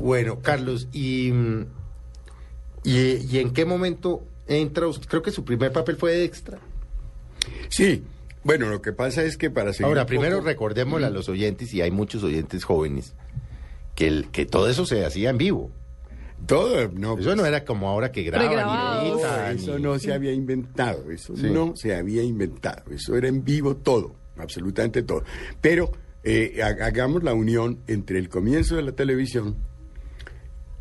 Bueno, Carlos, ¿y, y, y en qué momento entra usted? Creo que su primer papel fue de extra. Sí, bueno, lo que pasa es que para seguir. Ahora, primero poco- recordémosle a los oyentes, y hay muchos oyentes jóvenes, que, el, que todo eso se hacía en vivo. Todo, no. Eso no era como ahora que graban y editan eso y- no se había inventado, eso Sí. no se había inventado, eso era en vivo todo, absolutamente todo. Pero eh, ha- hagamos la unión entre el comienzo de la televisión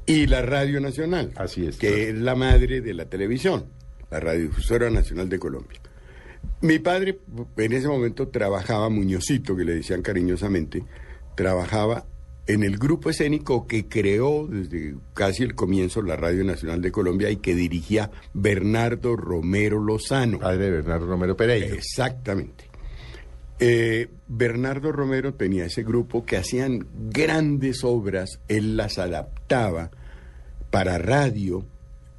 y la Radio Nacional, Así es. que es la madre de la televisión, la Radiodifusora Nacional de Colombia. Mi padre en ese momento trabajaba, Muñozito, que le decían cariñosamente, trabajaba en el grupo escénico que creó desde casi el comienzo la Radio Nacional de Colombia y que dirigía Bernardo Romero Lozano. Padre de Bernardo Romero Pereira. Exactamente. Eh, Bernardo Romero tenía ese grupo que hacían grandes obras, él las adaptaba para radio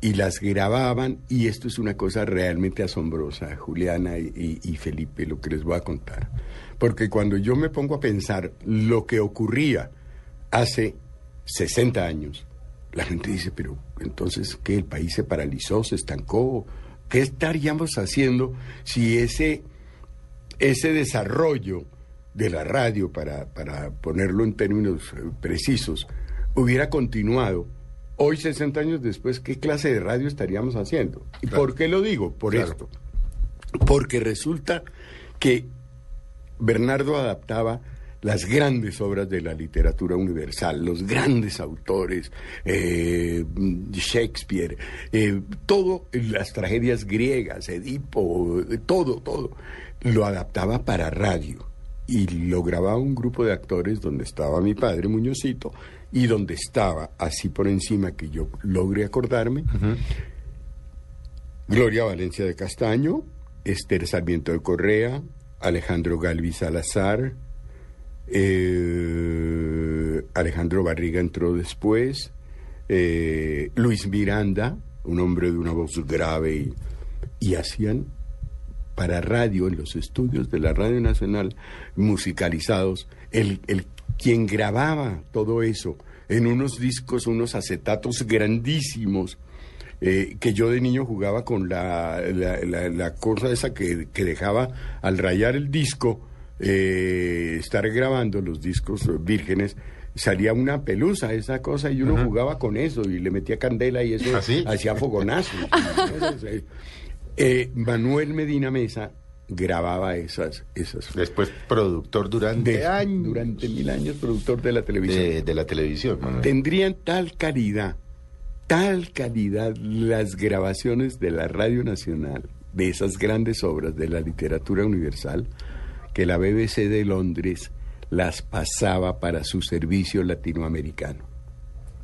y las grababan y esto es una cosa realmente asombrosa, Juliana y, y- y Felipe, lo que les voy a contar. Porque cuando yo me pongo a pensar lo que ocurría hace 60 años, la gente dice, pero entonces, ¿qué? ¿El país se paralizó, se estancó? ¿Qué estaríamos haciendo si ese ese desarrollo de la radio, para, para ponerlo en términos eh, precisos, hubiera continuado, hoy 60 años después, ¿qué clase de radio estaríamos haciendo? ¿Y por qué lo digo? Por Claro. esto. Porque resulta que Bernardo adaptaba las grandes obras de la literatura universal, los grandes autores, eh, Shakespeare, eh, todo, las tragedias griegas, Edipo, eh, todo, todo, lo adaptaba para radio. Y lo grababa un grupo de actores donde estaba mi padre Muñozito y donde estaba, así por encima que yo logre acordarme, Gloria Valencia de Castaño, Esther Sarmiento de Correa, Alejandro Galvi Salazar, eh, Alejandro Barriga entró después, eh, Luis Miranda, un hombre de una voz grave, y, hacían para radio en los estudios de la Radio Nacional musicalizados, el, el quien grababa todo eso en unos discos, unos acetatos grandísimos, eh, que yo de niño jugaba con la, la, la- la cosa esa que, que dejaba al rayar el disco, eh, estar grabando los discos vírgenes, salía una pelusa, esa cosa, y uno jugaba con eso y le metía candela y eso ¿Ah, sí? hacía fogonazos. Eh, Manuel Medina Mesa grababa esas, esas Después productor durante de- años durante mil años productor de la televisión. de, de la televisión. Manuel. Tendrían tal calidad, tal calidad las grabaciones de la Radio Nacional, de esas grandes obras de la literatura universal, que la BBC de Londres las pasaba para su servicio latinoamericano.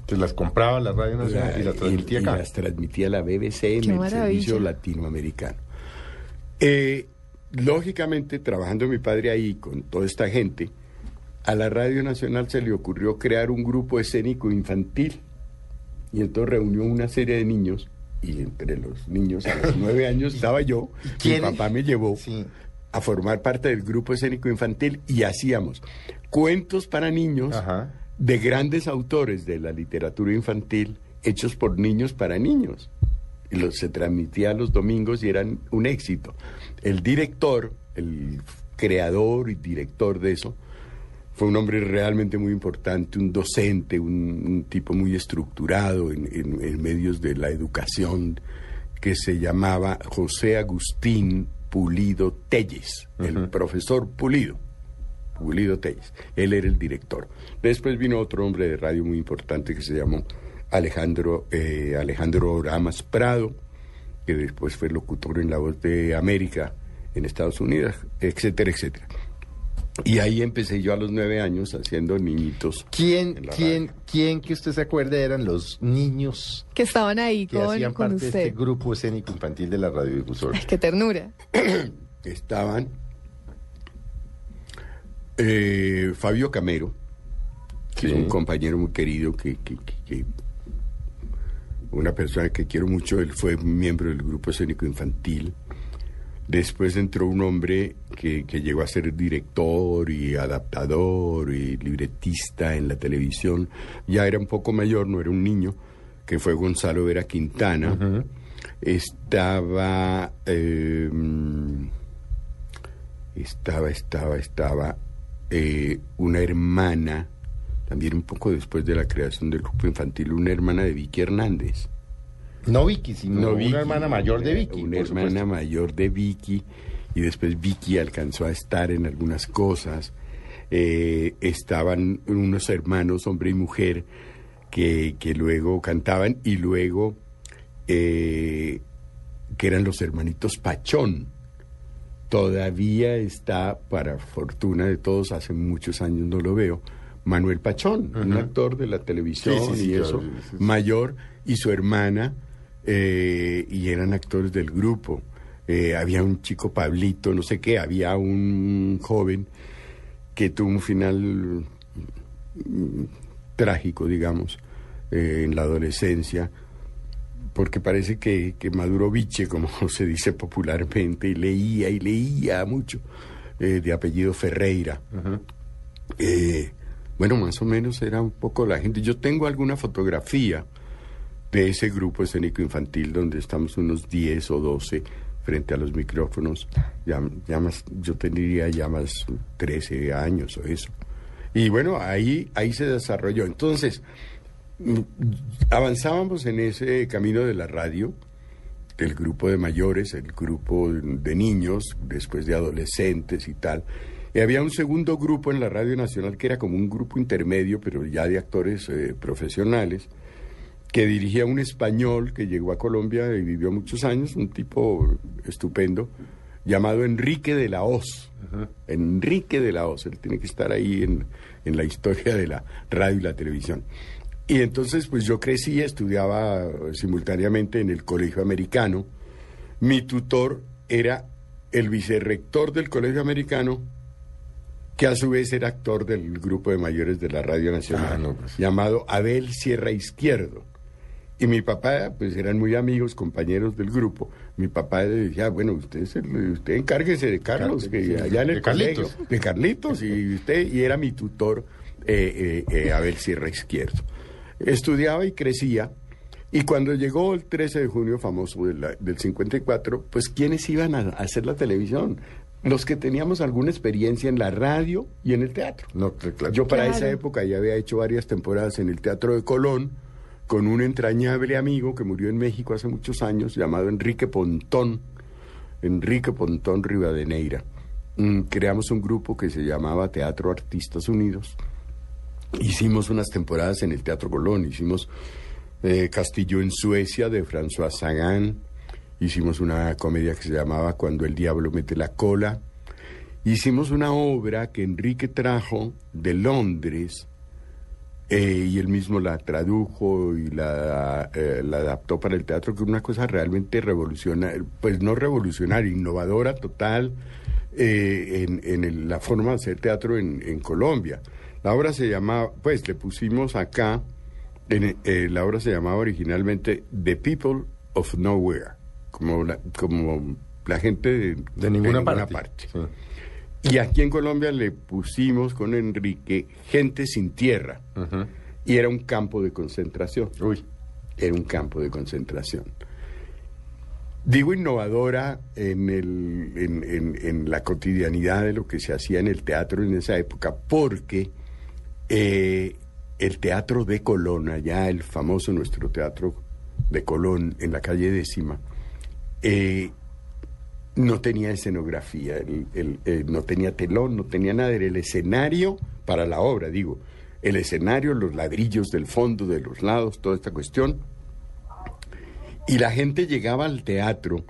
Entonces las compraba la Radio Nacional La- y las transmitía y acá. las transmitía la BBC en Qué el maravilla. servicio latinoamericano. Eh, lógicamente, trabajando mi padre ahí con toda esta gente, a la Radio Nacional se le ocurrió crear un grupo escénico infantil. Y entonces reunió una serie de niños, y entre los niños a los nueve años estaba yo, mi papá me llevó Sí. A formar parte del grupo escénico infantil y hacíamos cuentos para niños Ajá. de grandes autores de la literatura infantil hechos por niños para niños. Y los, se transmitía los domingos y eran un éxito. El director, el creador y director de eso, fue un hombre realmente muy importante, un docente, un, un tipo muy estructurado en, en- en medios de la educación, que se llamaba José Agustín Pulido Telles, el profesor Pulido. Pulido Telles. Él era el director. Después vino otro hombre de radio muy importante que se llamó Alejandro, eh, Alejandro Oramas Prado, que después fue locutor en La Voz de América en Estados Unidos, etcétera, etcétera. Y ahí empecé yo a los nueve años haciendo niñitos. ¿Quién, quién, radio. quién que usted se acuerde eran los niños Que estaban ahí que con, hacían con parte de usted. este grupo escénico infantil de la radiodifusora? Ay, qué ternura. Estaban eh, Fabio Camero, que Sí. es un compañero muy querido, que, que- que- que- una persona que quiero mucho, él fue miembro del grupo escénico infantil. Después entró un hombre que, que llegó a ser director y adaptador y libretista en la televisión. Ya era un poco mayor, no era un niño, que fue Gonzalo Vera Quintana. Estaba, eh, estaba, estaba, estaba eh, una hermana, también un poco después de la creación del grupo infantil, una hermana de Vicky Hernández. No Vicky, sino No, una Vicky, hermana mayor de Vicky. Una por hermana supuesto. mayor de Vicky. Y después Vicky alcanzó a estar en algunas cosas. Eh, estaban unos hermanos, hombre y mujer, que, que luego cantaban y luego eh, que eran los hermanitos Pachón. Todavía está, para fortuna de todos, hace muchos años no lo veo, Manuel Pachón, un actor de la televisión Sí, sí, sí, y eso, mayor, y su hermana, eh, y eran actores del grupo. Eh, había un chico Pablito, no sé qué, había un joven que tuvo un final mm, trágico, digamos, eh, en la adolescencia, porque parece que, que maduró biche, como se dice popularmente, y leía y leía mucho, eh, de apellido Ferreira. Bueno, más o menos era un poco la gente. Yo tengo alguna fotografía de ese grupo escénico infantil donde estamos unos 10 o 12 frente a los micrófonos. Ya, más, yo tendría ya más 13 años o eso. Y bueno, ahí, ahí se desarrolló. Entonces, avanzábamos en ese camino de la radio, del grupo de mayores, el grupo de niños, después de adolescentes y tal. Y había un segundo grupo en la Radio Nacional que era como un grupo intermedio, pero ya de actores eh, profesionales, que dirigía un español que llegó a Colombia y vivió muchos años, un tipo estupendo, llamado Enrique de la Hoz. Enrique de la Hoz, él tiene que estar ahí en, en la historia de la radio y la televisión. Y entonces, pues yo crecí, estudiaba simultáneamente en el colegio americano. Mi tutor era el vicerrector del colegio americano, que a su vez era actor del grupo de mayores de la Radio Nacional, Ah, no, pues. llamado Abel Sierra Izquierdo. Y mi papá, pues eran muy amigos, compañeros del grupo. Mi papá le decía, bueno, usted, usted encárguese de Carlos, que allá en de el colegio, Carlitos. de Carlitos, y usted, y era mi tutor, eh, eh, eh, Abel Sierra Izquierdo. Estudiaba y crecía, y cuando llegó el 13 de junio famoso de la- del 54, pues ¿quiénes iban a, a hacer la televisión? Los que teníamos alguna experiencia en la radio y en el teatro. No, claro. Yo para Claro. esa época ya había hecho varias temporadas en el Teatro de Colón con un entrañable amigo que murió en México hace muchos años llamado Enrique Pontón, Enrique Pontón Rivadeneira. Mm, creamos un grupo que se llamaba Teatro Artistas Unidos. Hicimos unas temporadas en el Teatro Colón, hicimos eh, Castillo en Suecia de François Sagan, hicimos una comedia que se llamaba Cuando el Diablo mete la cola, hicimos una obra que Enrique trajo de Londres eh, y él mismo la tradujo y la, eh, la adaptó para el teatro, que es una cosa realmente revolucionaria, pues no revolucionaria, innovadora total eh, en, en el- la forma de hacer teatro en, en Colombia. La obra se llamaba, pues le pusimos acá, en, eh, la obra se llamaba originalmente The People of Nowhere, como la, como la gente de, De ninguna, parte. Sí. Y aquí en Colombia le pusimos con Enrique gente sin tierra. Y era un campo de concentración. Uy. Era un campo de concentración. Digo innovadora en, el, en, en- en la cotidianidad de lo que se hacía en el teatro en esa época, porque eh, el teatro de Colón, allá el famoso nuestro teatro de Colón en la calle décima, eh, no tenía escenografía, eh, no tenía telón, no tenía nada, era el escenario para la obra, digo, el escenario, los ladrillos del fondo, de los lados, toda esta cuestión. Y la gente llegaba al teatro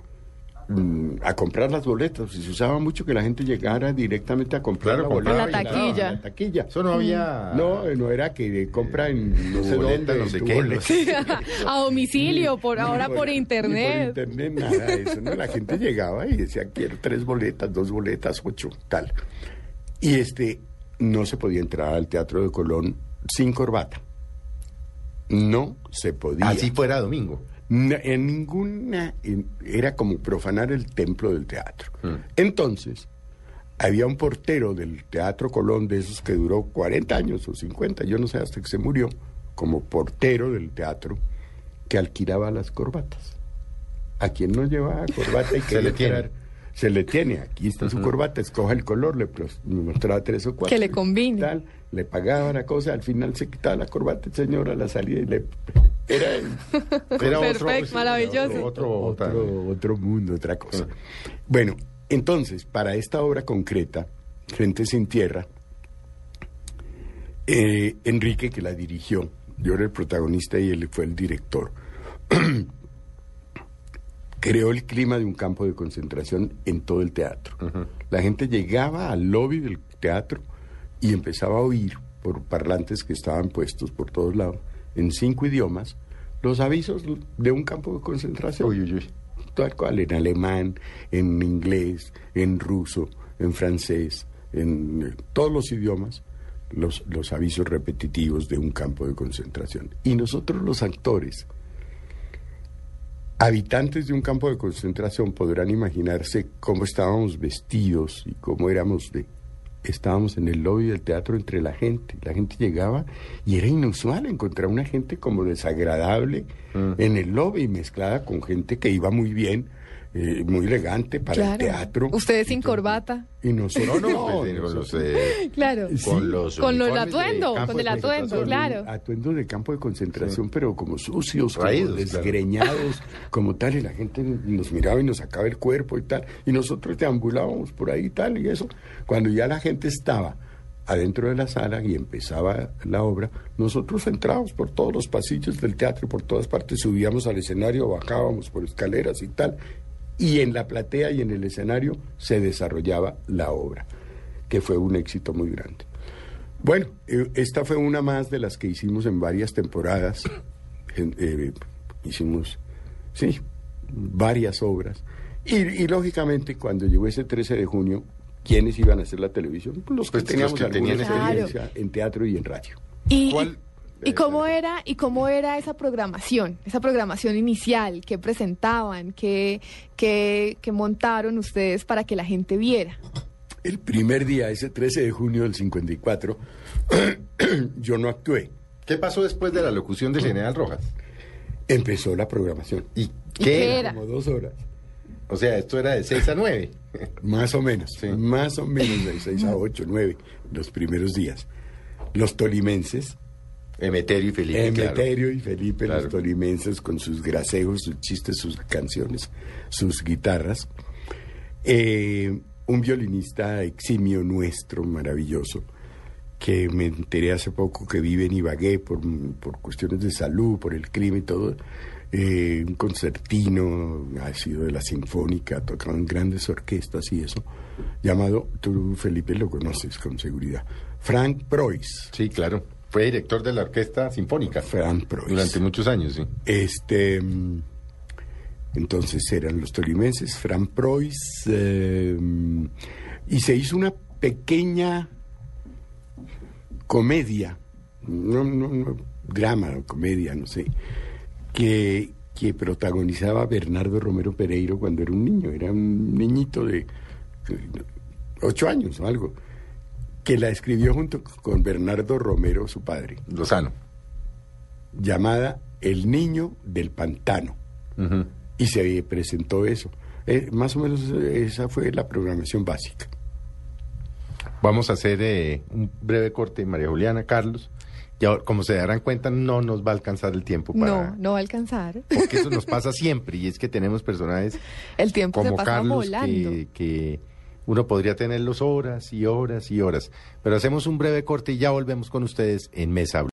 a comprar las boletas. Y se usaba mucho que la gente llegara directamente a comprar Claro, la boleta. la taquilla. La taquilla. Eso no había... No, no era que compra en no sé boleta, dónde, no sé qué, boleta. A domicilio, por Ni ahora por ni internet. por internet, nada de eso. ¿no? La gente llegaba y decía, quiero tres boletas, dos boletas, ocho, tal. Y este, no se podía entrar al Teatro de Colón sin corbata. No se podía. Así fuera domingo. No, en ninguna en- era como profanar el templo del teatro. Mm. Entonces, había un portero del Teatro Colón de esos que duró 40 años o 50, yo no sé hasta que se murió, como portero del teatro, que alquilaba las corbatas. A quien no llevaba corbata y Se quería le tiene. Se le tiene, aquí está su corbata, escoja el color, le mostraba tres o cuatro. Que le combine. Tal, le pagaba la cosa, al final se quitaba la corbata el señor a la salida y le... Era el- Era Perfecto, maravilloso. Otro, otro, otro, otro mundo, otra cosa. Bueno, entonces, para esta obra concreta, Gente sin Tierra, eh, Enrique, que la dirigió, yo era el protagonista y él fue el director, creó el clima de un campo de concentración en todo el teatro. La gente llegaba al lobby del teatro y empezaba a oír por parlantes que estaban puestos por todos lados, en cinco idiomas, los avisos de un campo de concentración. Uy, uy, uy. Tal cual, en alemán, en inglés, en ruso, en francés, en eh, todos los idiomas, los, los avisos repetitivos de un campo de concentración. Y nosotros los actores, habitantes de un campo de concentración, podrán imaginarse cómo estábamos vestidos y cómo éramos de... Estábamos en el lobby del teatro entre la gente. La gente llegaba y era inusual encontrar una gente como desagradable en el lobby, mezclada con gente que iba muy bien, eh, muy elegante para el teatro. Ustedes sin corbata. Y nosotros No, no, pues, con los, eh, Claro. con los Con lo- el uniformes de atuendo, con el atuendo, claro. Atuendos de campo de concentración, pero como sucios, como Raídos, claro. desgreñados, como tal, y la gente nos miraba y nos sacaba el cuerpo y tal, y nosotros deambulábamos por ahí y tal, y eso. Cuando ya la gente estaba adentro de la sala y empezaba la obra, nosotros entrábamos por todos los pasillos del teatro, por todas partes, subíamos al escenario, bajábamos por escaleras y tal, y en la platea y en el escenario se desarrollaba la obra, que fue un éxito muy grande. Bueno, eh, esta fue una más de las que hicimos en varias temporadas. Eh, hicimos, sí, varias obras. Y, y, lógicamente, cuando llegó ese 13 de junio, ¿quiénes iban a hacer la televisión? Pues los que Pues los teníamos que alguna tenían experiencia en teatro y en radio. Y, ¿Cuál? ¿Y cómo era y cómo era esa programación, esa programación inicial que presentaban, que, que, que montaron ustedes para que la gente viera? El primer día, ese 13 de junio del 54, yo no actué. ¿Qué pasó después de la locución del general Rojas? Empezó la programación. ¿Y qué qué? era? Como dos horas. O sea, esto era de 6 a 9. Más o menos, Sí. más o menos de 6 a 8, 9, los primeros días. Los tolimenses, Emeterio y Felipe, claro. Emeterio y Felipe, Claro. los tolimenses, con sus grasejos, sus chistes, sus canciones, sus guitarras. Eh, un violinista eximio nuestro, maravilloso, que me enteré hace poco que vive en Ibagué por, por cuestiones de salud, por el clima y todo. Eh, un concertino, ha sido de la Sinfónica, ha tocado en grandes orquestas y eso, llamado, tú Felipe lo conoces con seguridad, Frank Preuss. Sí, claro. Fue director de la Orquesta Sinfónica Frank Preuss. durante muchos años, sí. Este, mm, entonces eran los tolimenses, Fran Preuss, eh, y se hizo una pequeña comedia, no, no, no, drama o comedia, no sé, que, que protagonizaba Bernardo Romero Pereiro cuando era un niño, era un niñito de, de ocho años o algo, que la escribió junto con Bernardo Romero, su padre Lozano. llamada El Niño del Pantano. Y se presentó eso. Eh, más o menos esa fue la programación básica. Vamos a hacer eh, un breve corte, María Juliana, Carlos. Ya, como se darán cuenta, no nos va a alcanzar el tiempo para... No, no va a alcanzar. Porque eso nos pasa siempre y es que tenemos personajes El tiempo se como pasa Carlos volando. que, que uno podría tenerlos horas y horas y horas. Pero hacemos un breve corte y ya volvemos con ustedes en Mesa.